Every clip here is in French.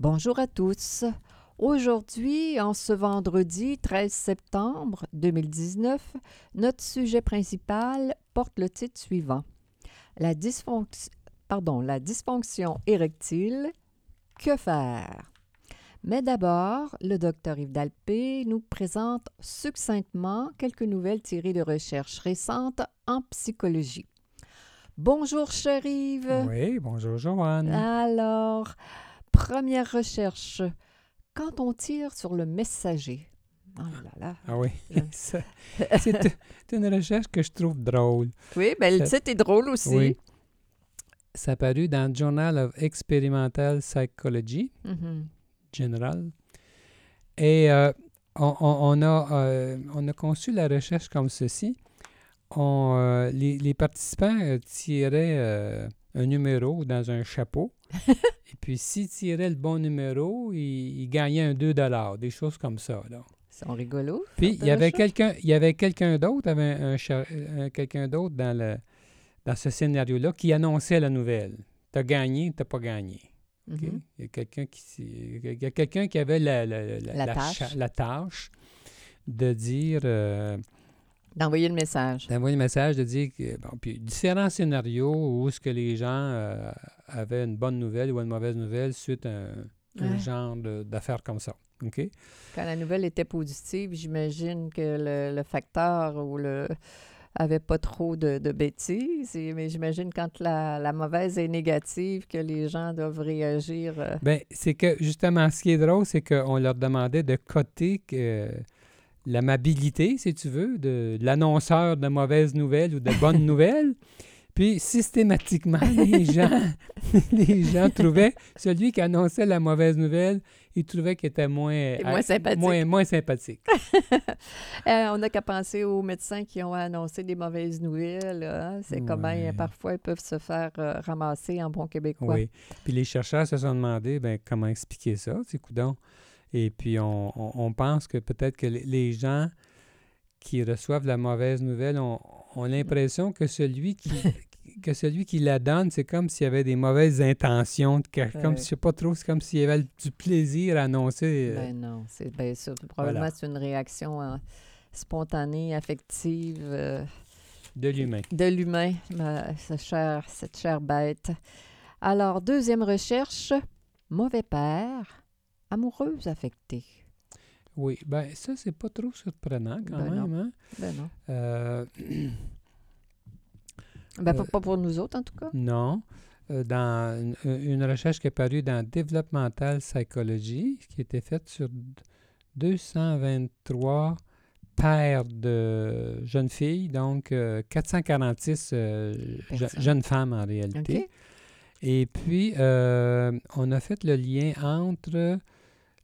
Bonjour à tous. Aujourd'hui, en ce vendredi 13 septembre 2019, notre sujet principal porte le titre suivant La, dysfonction, pardon, la dysfonction érectile. Que faire? Mais d'abord, le docteur Yves Dalpé nous présente succinctement quelques nouvelles tirées de recherches récentes en psychologie. Bonjour, cher Yves. Oui, bonjour, Joanne. Alors, première recherche. Quand on tire sur le messager. Oh là là. Ah oui. C'est une recherche que je trouve drôle. Oui, mais le titre est drôle aussi. Oui. Ça a paru dans le Journal of Experimental Psychology. Mm-hmm général. Et euh, on, a, euh, on a conçu la recherche comme ceci. On, euh, les, participants tiraient un numéro dans un chapeau. et puis, s'ils tiraient le bon numéro, ils, gagnaient un 2 des choses comme ça. Là. Ils sont rigolos. Puis, il y, avait quelqu'un, il y avait quelqu'un d'autre, avait un, quelqu'un d'autre dans, le, dans ce scénario-là qui annonçait la nouvelle. Tu as gagné, tu n'as pas gagné. Mm-hmm. Il y a quelqu'un qui, quelqu'un qui avait la, la, la, tâche. de dire. Euh, d'envoyer le message. D'envoyer le message, de dire que. Bon, puis différents scénarios où est-ce que les gens euh, avaient une bonne nouvelle ou une mauvaise nouvelle suite à un, genre d'affaires comme ça. OK? Quand la nouvelle était positive, j'imagine que le, le facteur ou le avait pas trop de, bêtises. mais j'imagine quand la, mauvaise est négative, que les gens doivent réagir. Euh. Bien, c'est que justement, ce qui est drôle, c'est qu'on leur demandait de coter que l'amabilité, si tu veux, de, l'annonceur de mauvaises nouvelles ou de bonnes nouvelles. Puis systématiquement, les gens, les gens trouvaient celui qui annonçait la mauvaise nouvelle il trouvait qu'il était moins, moins sympathique. Moins, moins sympathique. Euh, on n'a qu'à penser aux médecins qui ont annoncé des mauvaises nouvelles. Hein. C'est comment parfois ils peuvent se faire euh, ramasser en bon québécois. Oui. Puis les chercheurs se sont demandé ben, comment expliquer ça, ces coudons. Et puis on, on, pense que peut-être que les gens qui reçoivent la mauvaise nouvelle ont, ont l'impression que celui qui, que celui qui la donne, c'est comme s'il y avait des mauvaises intentions, comme je sais pas trop, c'est comme s'il y avait du plaisir à annoncer. Euh. Ben non, c'est bien sûr. Probablement c'est une réaction euh, spontanée, affective. Euh, de l'humain. De l'humain, cette chère bête. Alors, deuxième recherche, mauvais père, amoureuse affectée. Oui, ben ça, c'est pas trop surprenant quand ben même. Hein? Ben non. Ben, euh, pas pour nous autres, en tout cas. Non. Euh, dans une, recherche qui est parue dans Developmental Psychology, qui a été faite sur 223 pères de jeunes filles, donc 446 euh, jeunes femmes en réalité. Et puis, on a fait le lien entre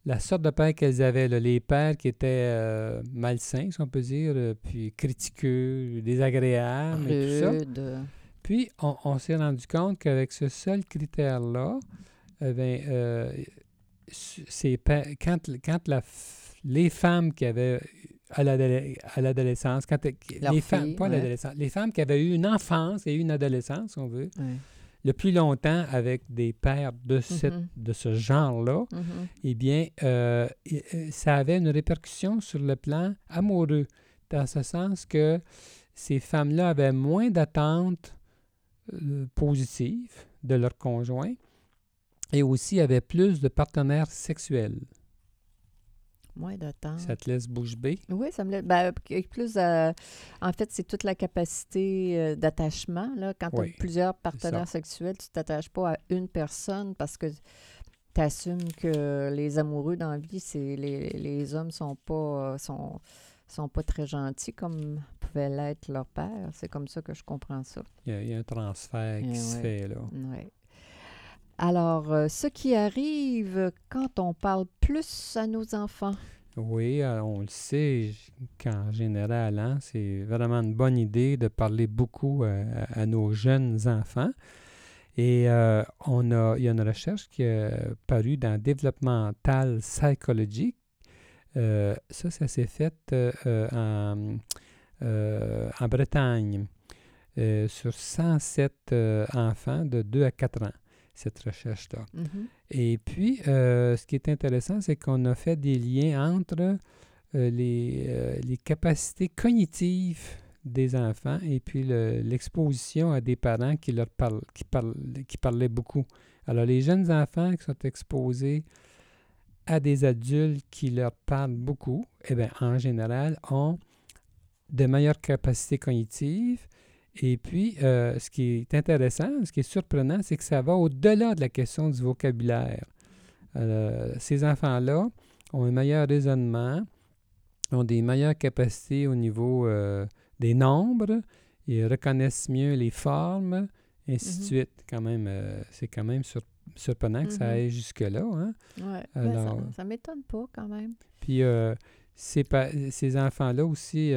la sorte de père qu'elles avaient, les pères qui étaient malsains, si on peut dire, puis critiqueux, désagréables, et tout ça. Puis, on, s'est rendu compte qu'avec ce seul critère-là, eh euh, quand, quand la, les femmes qui avaient à l'adolescence, quand les femmes, pas l'adolescence, les femmes qui avaient eu une enfance et une adolescence, si on veut, le plus longtemps avec des pères de, cette, mm-hmm. de ce genre-là, mm-hmm. eh bien, euh, euh, ça avait une répercussion sur le plan amoureux, dans ce sens que ces femmes-là avaient moins d'attentes euh, positives de leur conjoint et aussi avaient plus de partenaires sexuels. Moins d'attentes. Ça te laisse bouche bée? Oui, ça me laisse. Ben, plus, euh, en fait, c'est toute la capacité euh, d'attachement. Quand tu as plusieurs partenaires sexuels, tu ne t'attaches pas à une personne parce que tu assumes que les amoureux dans la vie, c'est les, les hommes sont pas. sont sont pas très gentils comme pouvait l'être leur père. C'est comme ça que je comprends ça. Il y a, un transfert qui se fait là. Alors, euh, ce qui arrive quand on parle plus à nos enfants. Oui, euh, on le sait qu'en général, hein, c'est vraiment une bonne idée de parler beaucoup à, nos jeunes enfants. Et on a, il y a une recherche qui est parue dans Developmental Psychology. ça, ça s'est fait en, en Bretagne. Euh, sur 107 euh, enfants de 2 à 4 ans, cette recherche-là. Mm-hmm. Et puis, euh, ce qui est intéressant, c'est qu'on a fait des liens entre les, les, capacités cognitives des enfants et puis l'exposition à des parents qui leur parlent, qui, parlent, qui parlaient beaucoup. Alors, les jeunes enfants qui sont exposés à des adultes qui leur parlent beaucoup, eh bien, en général, ont de meilleures capacités cognitives, et puis, euh, ce qui est intéressant, ce qui est surprenant, c'est que ça va au-delà de la question du vocabulaire. Euh, ces enfants-là ont un meilleur raisonnement, ont des meilleures capacités au niveau euh, des nombres, ils reconnaissent mieux les formes, ainsi de mm-hmm. suite. Quand même, c'est quand même surprenant que ça mm-hmm. aille jusque-là. Hein? Oui, ça ne m'étonne pas quand même. Puis, ces, ces enfants-là aussi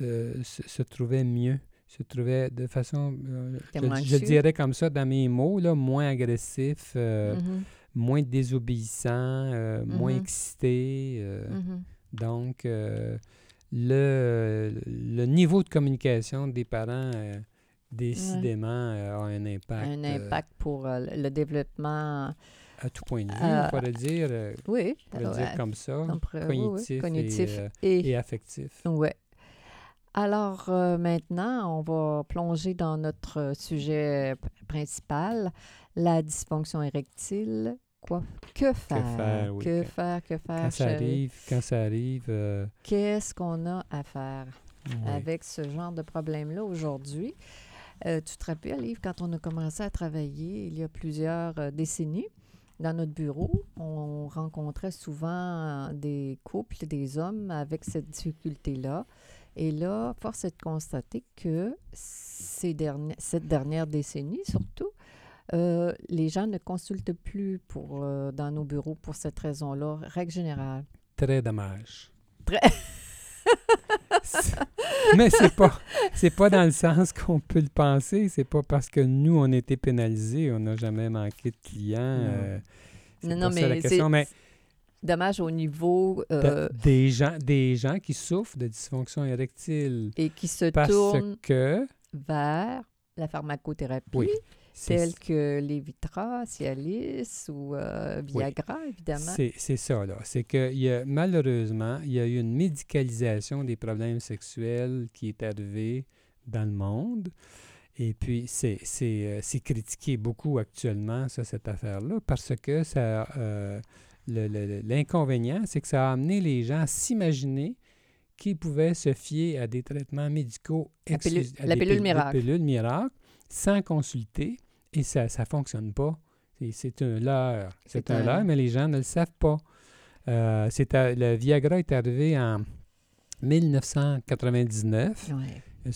se, trouvaient mieux se trouvait de façon, euh, je, dirais comme ça dans mes mots, là, moins agressif, euh, mm-hmm. moins désobéissant, euh, moins mm-hmm. excité. Mm-hmm. Donc, le, le niveau de communication des parents, décidément, a un impact. Un impact pour le développement. À tout point de vue, on pourrait dire. oui. On pourrait dire comme ça. cognitif, et, et, affectif. Oui. Alors euh, maintenant, on va plonger dans notre sujet principal, la dysfonction érectile. Quoi? Que faire? Que faire, que, faire, que faire, Quand ça arrive, quand ça arrive... Euh, Qu'est-ce qu'on a à faire avec ce genre de problème-là aujourd'hui? Euh, tu te rappelles, Yves, quand on a commencé à travailler il y a plusieurs décennies, dans notre bureau, on rencontrait souvent des couples, des hommes avec cette difficulté-là. Et là, force est de constater que ces derniers, cette dernière décennie, surtout, euh, les gens ne consultent plus pour, euh, dans nos bureaux pour cette raison-là, règle générale. Très dommage. Très. Mais c'est pas c'est pas dans le sens qu'on peut le penser. C'est pas parce que nous on a été pénalisés, on n'a jamais manqué de clients. Euh, non, non, mais, mais dommage au niveau... Euh, des, gens, des gens qui souffrent de dysfonction érectile. Et qui se tournent que... vers la pharmacothérapie. telle que Levitra, Cialis ou euh, Viagra, évidemment. C'est ça, là. C'est que y a, malheureusement, il y a eu une médicalisation des problèmes sexuels qui est arrivée dans le monde. Et puis, c'est euh, critiqué beaucoup actuellement, ça, cette affaire-là, parce que ça, L'inconvénient, c'est que ça a amené les gens à s'imaginer qu'ils pouvaient se fier à des traitements médicaux la pilule, la pilule miracle. sans consulter et ça ne fonctionne pas. C'est un leurre. C'est un, leurre, mais les gens ne le savent pas. Euh, le Viagra est arrivé en 1999.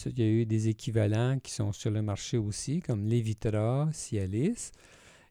Il y a eu des équivalents qui sont sur le marché aussi, comme Levitra, Cialis.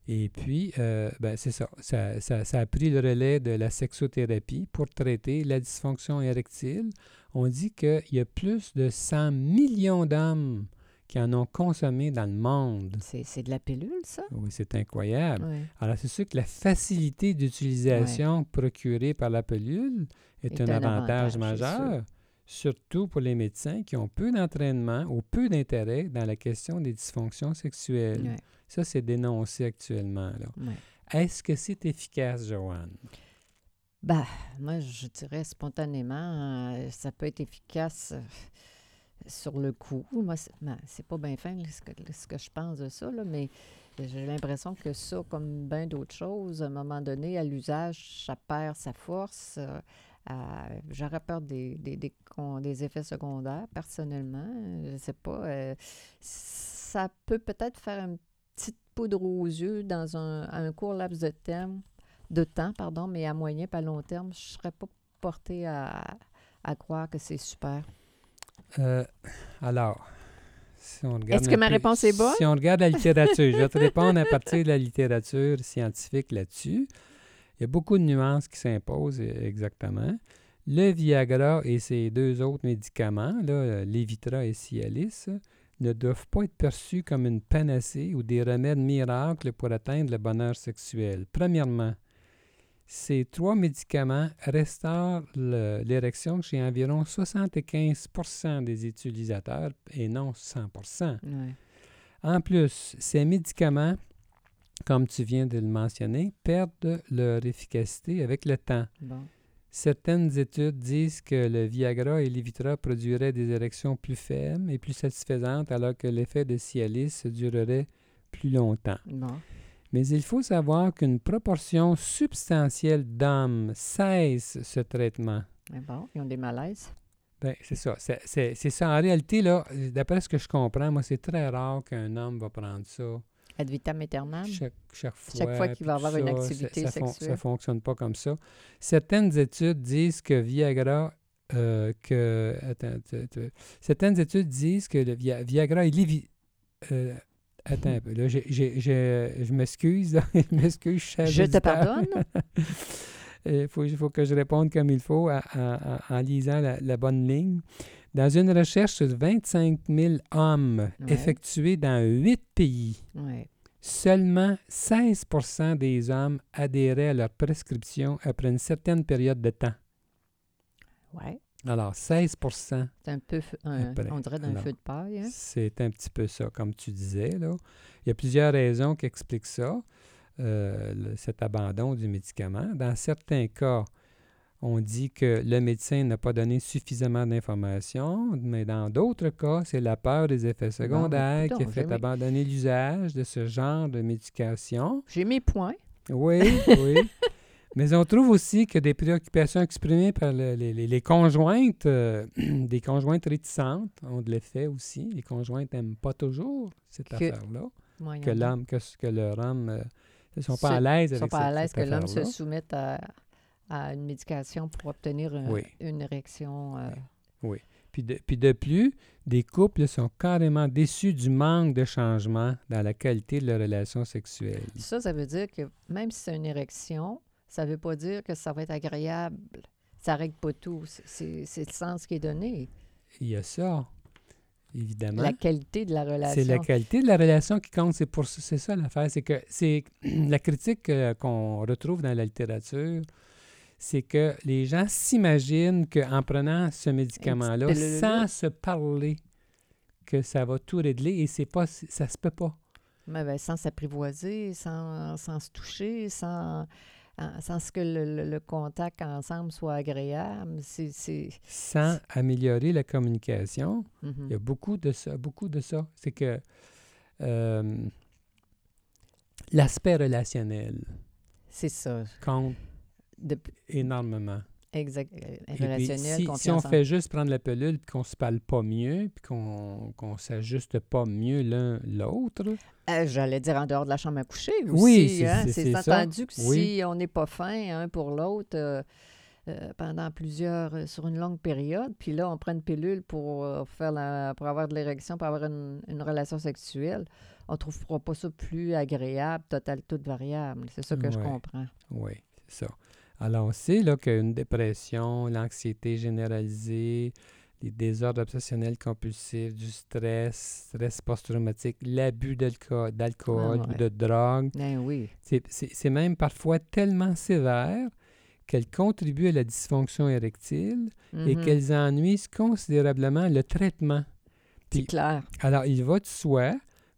Et puis, euh, ben, c'est ça. Ça, ça. a pris le relais de la sexothérapie pour traiter la dysfonction érectile. On dit qu'il y a plus de 100 millions d'hommes qui en ont consommé dans le monde. C'est de la pilule, ça? Oui, c'est incroyable. Alors, c'est sûr que la facilité d'utilisation procurée par la pilule est, un, avantage, majeur, surtout pour les médecins qui ont peu d'entraînement ou peu d'intérêt dans la question des dysfonctions sexuelles. Ça, c'est dénoncé actuellement. Est-ce que c'est efficace, Joanne? Ben, moi, je dirais spontanément, euh, ça peut être efficace euh, sur le coup. Moi, c'est ben, pas bien fin ce que, je pense de ça, mais j'ai l'impression que ça, comme bien d'autres choses, à un moment donné, à l'usage, ça perd sa force. Euh, j'aurais peur des, des, des, effets secondaires, personnellement. Je ne sais pas. ça peut peut-être faire un petite poudre aux yeux dans un, court laps de, terme, de temps, pardon, mais à moyen pas long terme, je ne serais pas portée à, croire que c'est super. Euh, alors, Est-ce que ma réponse est bonne? Si on regarde la littérature, je vais te répondre à partir de la littérature scientifique là-dessus. Il y a beaucoup de nuances qui s'imposent e, exactement. Le Viagra et ses deux autres médicaments, là, Levitra et Cialis, ne doivent pas être perçus comme une panacée ou des remèdes miracles pour atteindre le bonheur sexuel. Premièrement, ces trois médicaments restaurent l'érection chez environ 75 des utilisateurs et non 100 En plus, ces médicaments, comme tu viens de le mentionner, perdent leur efficacité avec le temps. Certaines études disent que le Viagra et l'Evitra produiraient des érections plus faibles et plus satisfaisantes alors que l'effet de Cialis durerait plus longtemps. Mais il faut savoir qu'une proportion substantielle d'hommes cesse ce traitement. Mais bon, ils ont des malaises. Bien, c'est ça. C'est ça. En réalité, là, d'après ce que je comprends, moi, c'est très rare qu'un homme va prendre ça. Ad vitam aeternam? Chaque, chaque fois. Chaque fois qu'il va avoir une activité ça, sexuelle. Ça ne fonctionne pas comme ça. Certaines études disent que Viagra euh, que attends, certaines études disent que le Viagra est euh, Attends un peu. Là, je m'excuse. je m'excuse, Je te pardonne. Il faut, faut, que je réponde comme il faut en lisant la, bonne ligne. Dans une recherche sur 25 000 hommes effectuée dans huit pays, seulement 16% des hommes adhéraient à leur prescription après une certaine période de temps. Ouais. Alors, 16% C'est un peu, on dirait d'un feu de paille. Hein? C'est un petit peu ça, comme tu disais. Là. Il y a plusieurs raisons qui expliquent ça, euh, cet abandon du médicament. Dans certains cas, on dit que le médecin n'a pas donné suffisamment d'informations, mais dans d'autres cas, c'est la peur des effets ben, secondaires qui a fait abandonner l'usage de ce genre de médication. J'ai mes points. Oui, oui. Mais on trouve aussi que des préoccupations exprimées par les, conjointes, euh, des conjointes réticentes ont de l'effet aussi. Les conjointes n'aiment pas toujours cette affaire-là. Que l'homme, que, que leur homme euh, ne sont pas à l'aise avec sont pas à l'aise que l'homme se soumette à, une médication pour obtenir une érection. Euh. Oui. Puis de, puis de plus, des couples sont carrément déçus du manque de changement dans la qualité de leur relation sexuelle. Ça, ça veut dire que même si c'est une érection, ça ne veut pas dire que ça va être agréable. Ça ne règle pas tout. C'est le sens qui est donné. Il y a ça, évidemment. La qualité de la relation. C'est la qualité de la relation qui compte. C'est pour c'est ça l'affaire. C'est que c'est la critique euh, qu'on retrouve dans la littérature, c'est que les gens s'imaginent qu'en prenant ce médicament-là, sans se parler, que ça va tout régler et c'est pas ça se peut pas. Mais ben, sans s'apprivoiser, sans, sans se toucher, sans sans que le, contact ensemble soit agréable. C'est, sans améliorer la communication, il y a mm-hmm. beaucoup de ça. Beaucoup de ça. C'est que euh, l'aspect relationnel. C'est ça. Compte énormément. Exact. Euh, relationnel, si, on fait juste prendre la pelule et qu'on se parle pas mieux, puis qu'on ne s'ajuste pas mieux l'un l'autre. Euh, j'allais dire en dehors de la chambre à coucher aussi. Oui, c'est hein? entendu que si on n'est pas fin un pour l'autre euh, pendant plusieurs, sur une longue période, puis là, on prend une pilule pour, faire la, pour avoir de l'érection, pour avoir une, une, relation sexuelle, on ne trouvera pas ça plus agréable, total, toute variable. C'est ça que je comprends. Oui, c'est ça. Alors, on sait qu'une dépression, l'anxiété généralisée, les désordres obsessionnels compulsifs, du stress, stress post-traumatique, l'abus d'alcool ah, ou de drogue, ben oui. c'est même parfois tellement sévère qu'elles contribuent à la dysfonction érectile et mm-hmm. qu'elles ennuient considérablement le traitement. C'est clair. Alors, il va de soi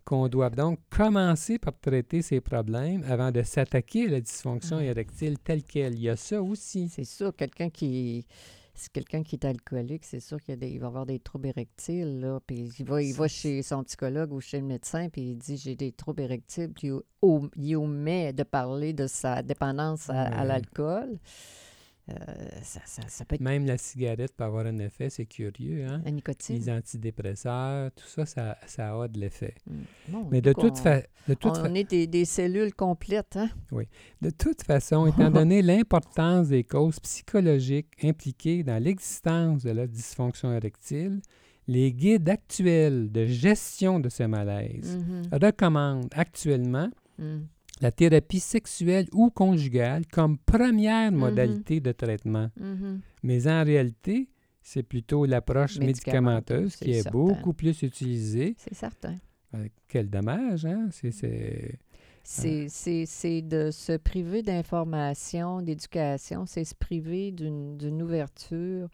qu'on doit donc commencer par traiter ces problèmes avant de s'attaquer à la dysfonction ah. érectile telle qu'elle. Il y a ça aussi. C'est sûr, quelqu'un qui quelqu'un qui est alcoolique, c'est sûr qu'il va avoir des troubles érectiles. Là, puis il va, il va chez son psychologue ou chez le médecin, puis il dit j'ai des troubles érectiles, puis il, omet de parler de sa dépendance à l'alcool. Euh, ça, peut être... Même la cigarette peut avoir un effet, c'est curieux. Hein? La nicotine. Les antidépresseurs, tout ça, ça, ça a de l'effet. Hmm. Mais de toute, façon... On est des, des, cellules complètes. Hein? Oui. De toute façon, étant donné l'importance des causes psychologiques impliquées dans l'existence de la dysfonction érectile, les guides actuels de gestion de ce malaise Mhm. recommandent actuellement Mm. La thérapie sexuelle ou conjugale comme première Mhm. modalité de traitement. Mhm. Mais en réalité, c'est plutôt l'approche Médicamenteuse, médicamenteuse qui est certain. beaucoup plus utilisée. C'est certain. Euh, quel dommage, hein? C'est, c'est- C'est de se priver d'information, d'éducation, c'est se priver d'une ouverture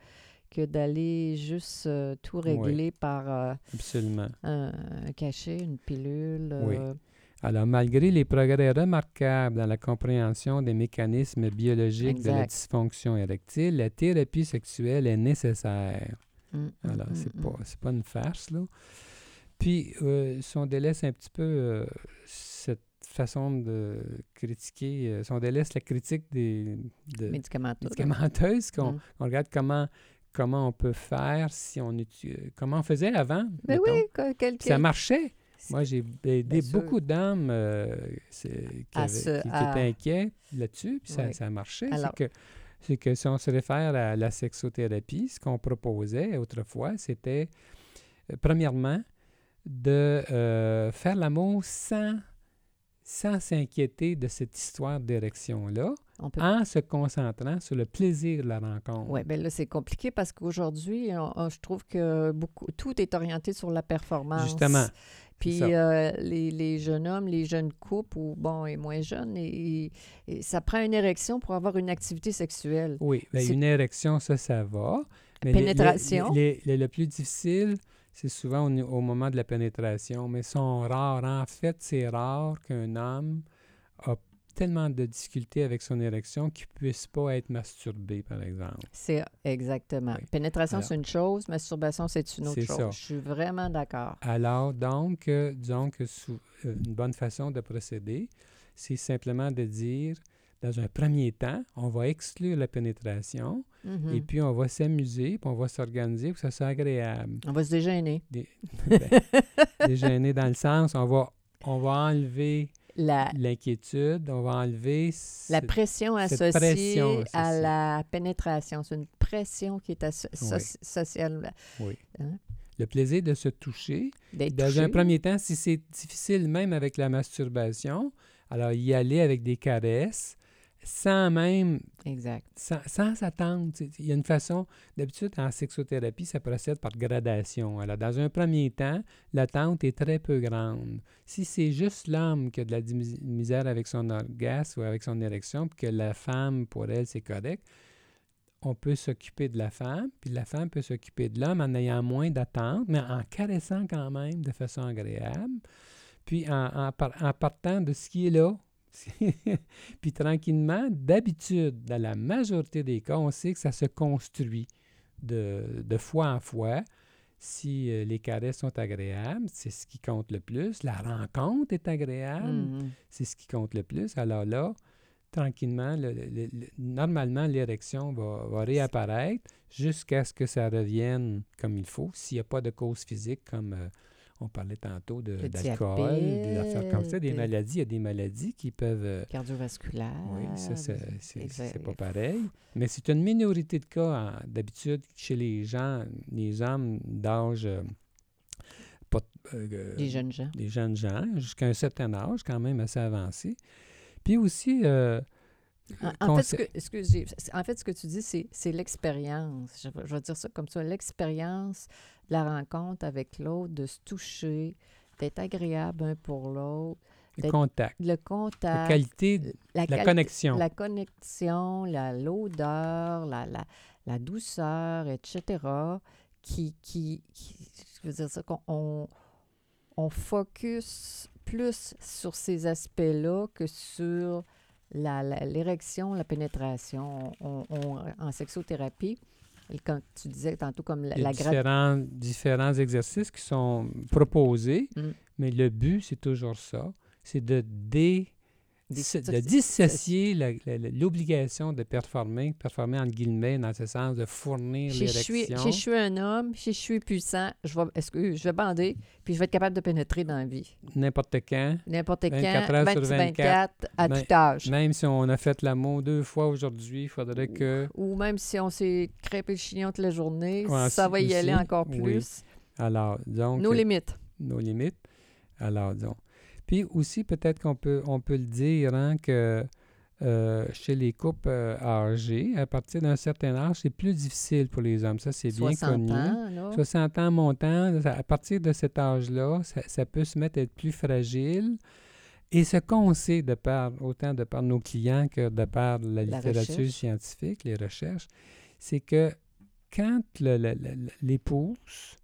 que d'aller juste euh, tout Oui. régler par euh, absolument. un, un cachet, une pilule. Oui. Alors, malgré les progrès remarquables dans la compréhension des mécanismes biologiques de la dysfonction érectile, la thérapie sexuelle est nécessaire. mm, Alors, mm, c'est mm. pas, une farce, là. Puis, euh, si on délaisse un petit peu euh, cette façon de critiquer, euh, si on délaisse la critique des, de, Médicamenteux. médicamenteuse, qu'on Mm. on regarde comment, comment on peut faire, si on utilise, comment on faisait avant. Mais mettons. oui, que- quel- Ça marchait. Moi, j'ai aidé beaucoup d'hommes euh, qui, À avaient- se- qui- qui à- étaient inquiets là-dessus, puis ça, Oui. ça marchait. Alors- C'est que, c'est que si on se réfère à la sexothérapie, ce qu'on proposait autrefois, c'était, euh, premièrement, de euh, faire l'amour sans sans s'inquiéter de cette histoire d'érection-là, on peut en se concentrant sur le plaisir de la rencontre. Oui, bien là, c'est compliqué parce qu'aujourd'hui, je trouve que beaucoup, tout est orienté sur la performance. Justement. Puis euh, les, les jeunes hommes, les jeunes couples, ou bon, et moins jeunes, et, et ça prend une érection pour avoir une activité sexuelle. Oui, C'est- une érection, ça, ça va. Mais Pénétration. le- plus difficile, c'est souvent au moment de la pénétration, mais sont rares. En fait, c'est rare qu'un homme a tellement de difficultés avec son érection qu'il ne puisse pas être masturbé, par exemple. C'est exactement. Oui. Pénétration, c'est une chose, masturbation, c'est une autre C'est chose. ça. Je suis vraiment d'accord. Alors, donc, euh, disons que sous- euh, une bonne façon de procéder, c'est simplement de dire, dans un premier temps, on va exclure la pénétration, Mhm. et puis on va s'amuser, puis on va s'organiser pour que ça soit agréable. On va se dégêner. Des, ben, dégêner dans le sens, on va, on va enlever l'inquiétude, on va enlever la pression associée pression à la pénétration, c'est une pression qui est asso- Oui. soci- sociale. oui. Hein? le plaisir de se toucher. Dans touché. un premier temps, si c'est difficile même avec la masturbation, alors y aller avec des caresses, sans même, Exact. sans, s'attendre. Il y a une façon, d'habitude en sexothérapie, ça procède par gradation. Alors dans un premier temps, l'attente est très peu grande. Si c'est juste l'homme qui a de la misère avec son orgasme ou avec son érection, puis que la femme, pour elle, c'est correct, on peut s'occuper de la femme, puis la femme peut s'occuper de l'homme en ayant moins d'attente, mais en caressant quand même de façon agréable, puis en, en par- en partant de ce qui est là. puis tranquillement, d'habitude, dans la majorité des cas, on sait que ça se construit de, de fois en fois. Si euh, les caresses sont agréables, c'est ce qui compte le plus. La rencontre est agréable, Mhm. c'est ce qui compte le plus. Alors là, tranquillement, le- le- le- normalement, l'érection va, va réapparaître jusqu'à ce que ça revienne comme il faut. S'il n'y a pas de cause physique, comme euh, on parlait tantôt de- d'alcool, des affaires comme ça, des maladies, il y a des maladies qui peuvent... euh, Cardiovasculaire. oui, ça, c'est- pas pareil. Mais c'est une minorité de cas, d'habitude, chez les gens, les hommes d'âge... euh, pas de- euh, Les jeunes gens. des jeunes gens, jusqu'à un certain âge, quand même assez avancé. Puis aussi, euh, En, fait, ce que, excusez, en fait, ce que tu dis, c'est, l'expérience. Je, vais- je vais dire ça comme ça. L'expérience de la rencontre avec l'autre, de se toucher, d'être agréable un pour l'autre, le contact, le la contact, qualité, de la quali- connexion. la connexion, la, l'odeur, la, la, la douceur, etc., qui, qui, qui- je veux dire ça, qu'on on, on focus plus sur ces aspects-là que sur la- l'érection, la pénétration. On, on- en sexothérapie, quand tu disais tantôt comme la, Il y a la différents, différents exercices qui sont proposés, Mm. mais le but, c'est toujours ça, c'est de, dé- de dissocier l'obligation de performer, performer en guillemets, dans ce sens de fournir Si je, suis, l'érection. si je suis un homme, si je suis puissant, je vais, excuse, je vais bander, puis je vais être capable de pénétrer dans la vie. N'importe quand, N'importe quand, 24 heures sur 26, 24, 24, à ben, tout âge. même si on a fait l'amour deux fois aujourd'hui, il faudrait que Ou même si on s'est crêpé le chignon toute la journée, Ouais, ça va y aussi, aller encore oui. plus. Alors, donc... Nos limites. Nos limites. Alors, disons. Puis aussi, peut-être qu'on peut, on peut le dire hein, que euh, chez les couples euh, âgés, à partir d'un certain âge, c'est plus difficile pour les hommes. Ça, c'est bien connu. Ans, 60 ans montant, à partir de cet âge-là, ça, peut se mettre à être plus fragile. Et ce qu'on sait de par, autant de par nos clients que de par la, littérature scientifique, les recherches, c'est que quand l'épouse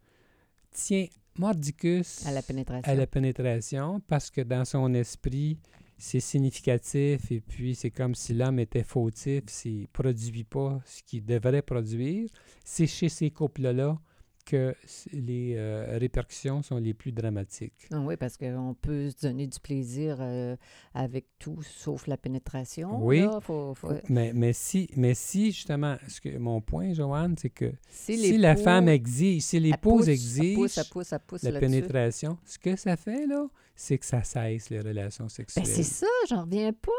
tient mordicus à la, pénétration. à la pénétration parce que dans son esprit, c'est significatif et puis c'est comme si l'homme était fautif s'il ne produit pas ce qu'il devrait produire. C'est chez ces couples-là que les euh, répercussions sont les plus dramatiques. Ah oui, parce qu'on peut se donner du plaisir euh, avec tout sauf la pénétration. Oui, Mais, mais, si, mais si justement, ce que, mon point, Joanne, c'est que si, la femme exige, si l'épouse exige la pénétration, ce que ça fait, là, c'est que ça cesse les relations ben, sexuelles. c'est ça, j'en reviens pas.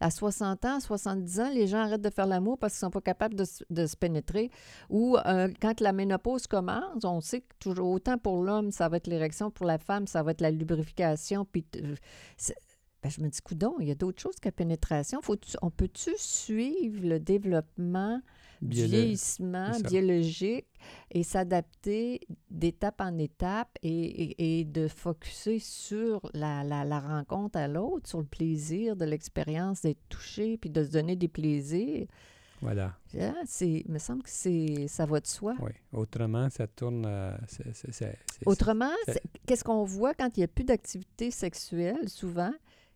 À 60 ans, 70 ans, les gens arrêtent de faire l'amour parce qu'ils sont pas capables de, de se pénétrer. Ou euh, quand la ménopause commence, on sait que toujours autant pour l'homme, ça va être l'érection, pour la femme, ça va être la lubrification. Puis ben, je me dis, coudon, il y a d'autres choses que la pénétration. Faut on peut-tu suivre le développement du vieillissement biologique et s'adapter d'étape en étape et, et, de focuser sur la, la, la rencontre à l'autre, sur le plaisir de l'expérience d'être touché, puis de se donner des plaisirs. Voilà. Ah, il me semble que c'est ça va de soi. Oui. Autrement, ça tourne. Euh, Autrement, qu'est-ce qu'on voit quand il n'y a plus d'activité sexuelle? Souvent,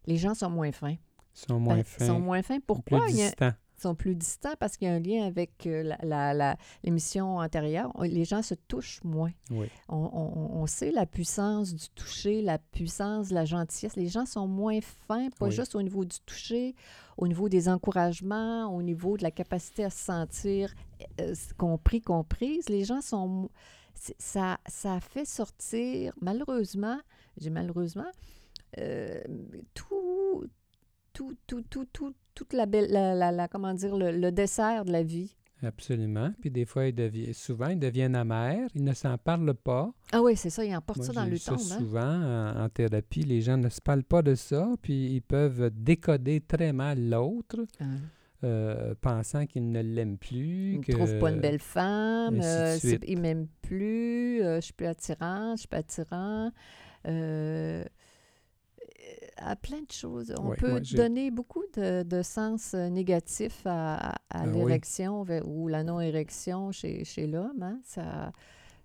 les gens sont moins fins. Sont moins ben, fins. sont moins fins. Pourquoi? Plus distants sont plus distants parce qu'il y a un lien avec euh, la, l'émission antérieure. Les gens se touchent moins. Oui. On, sait la puissance du toucher, la puissance de la gentillesse. Les gens sont moins fins, pas juste au niveau du toucher, au niveau des encouragements, au niveau de la capacité à se sentir euh, compris, comprise. Les gens sont... Ça, ça fait sortir, malheureusement, j'ai malheureusement, euh, tout, tout, tout, tout, tout, toute la belle, la, la, comment dire, le, dessert de la vie. Absolument. Puis des fois, ils deviennent, souvent, ils deviennent amers, ils ne s'en parlent pas. Ah oui, c'est ça, ils emportent ça dans le temps. Hein? Souvent, en, thérapie, les gens ne se parlent pas de ça, puis ils peuvent décoder très mal l'autre. Ah. Euh, pensant qu'ils ne l'aiment plus. Ils ne trouvent pas une belle femme, euh, ils ne m'aiment plus, euh, je suis plus attirant, je suis pas attirant. À plein de choses. On peut donner beaucoup de, de sens euh, négatif à, à, ben l'érection ou la non-érection chez, chez l'homme. Hein. Ça,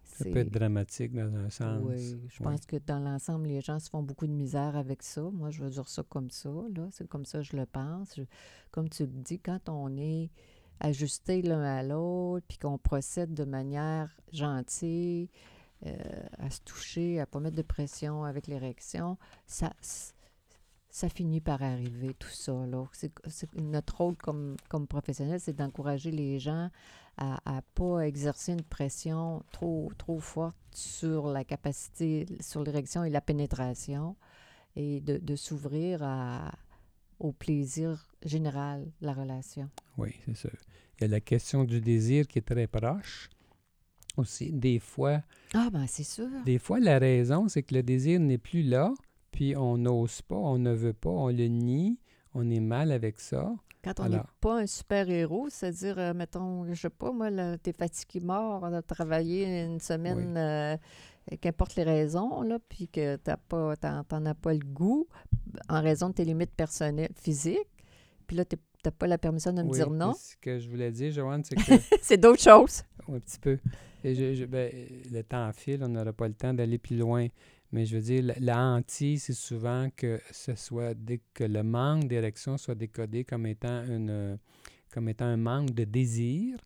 ça peut être dramatique dans un sens. Oui, je pense que dans l'ensemble, les gens se font beaucoup de misère avec ça. Moi, je veux dire ça comme ça. Là. C'est comme ça que je le pense. comme tu le dis, quand on est ajusté l'un à l'autre, puis qu'on procède de manière gentille, euh, à se toucher, à ne pas mettre de pression avec l'érection, ça, ça finit par arriver, tout ça. notre rôle comme, comme professionnel, c'est d'encourager les gens à ne pas exercer une pression trop, trop forte sur la capacité, sur l'érection et la pénétration, et de, de s'ouvrir au plaisir général de la relation. Oui, c'est ça. Il y a la question du désir qui est très proche aussi. Des fois. Ah, ben c'est sûr. Des fois, la raison, c'est que le désir n'est plus là, puis on n'ose pas, on ne veut pas, on le nie, on est mal avec ça. Quand on n'est pas un super-héros, c'est-à-dire, euh, mettons, je sais pas, moi, tu es fatigué mort, on a travaillé une semaine, euh, qu'importe les raisons, là, puis que tu n'en as pas le goût en raison de tes limites personnelles, physiques, puis là, tu n'as pas la permission de me dire non. Ce que je voulais dire, Joanne, c'est que... c'est d'autres choses. un petit peu. Et ben, le temps file, on n'aura pas le temps d'aller plus loin. Mais je veux dire, la, hantise, c'est souvent que ce soit que le manque d'érection soit décodé comme étant une comme étant un manque de désir.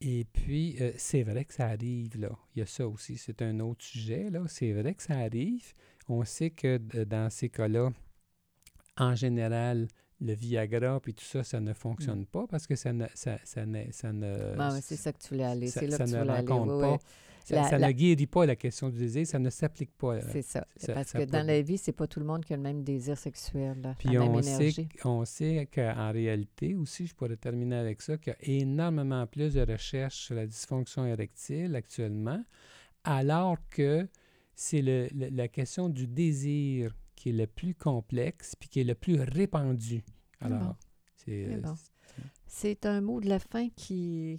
Et puis, euh, c'est vrai que ça arrive, là. Il y a ça aussi, c'est un autre sujet, là. C'est vrai que ça arrive. On sait que dans ces cas-là, en général, le Viagra puis tout ça, ça ne fonctionne mm. pas parce que ça ne... Ça, ça ne, ça ne ah, c'est ça que tu voulais aller. C'est là que tu voulais aller. pas. Ça, ne guérit pas la question du désir, ça ne s'applique pas. C'est ça. Parce que dans la vie, c'est pas tout le monde qui a le même désir sexuel, là, Puis on, sait, on sait qu'en réalité aussi, je pourrais terminer avec ça, qu'il y a énormément plus de recherches sur la dysfonction érectile actuellement, alors que c'est la question du désir qui est le plus complexe puis qui est le plus répandu. Alors, c'est... C'est un mot de la fin qui,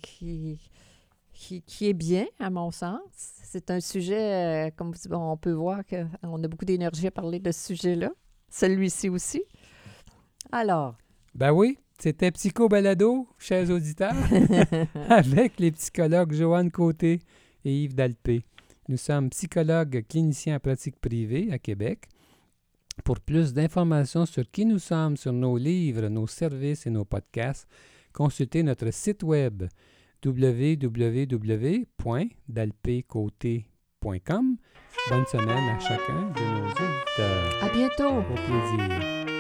qui, qui, est bien, à mon sens. C'est un sujet, euh, comme on peut voir, qu'on a beaucoup d'énergie à parler de ce sujet-là. Celui-ci aussi. Alors. Ben oui, c'était Psycho Balado, chers auditeurs, avec les psychologues Joanne Côté et Yves Dalpé. Nous sommes psychologues cliniciens en pratique privée à Québec. Pour plus d'informations sur qui nous sommes, sur nos livres, nos services et nos podcasts, consultez notre site web www.dalpécoté.com. Bonne semaine à chacun de nos auditeurs. À bientôt. Au plaisir.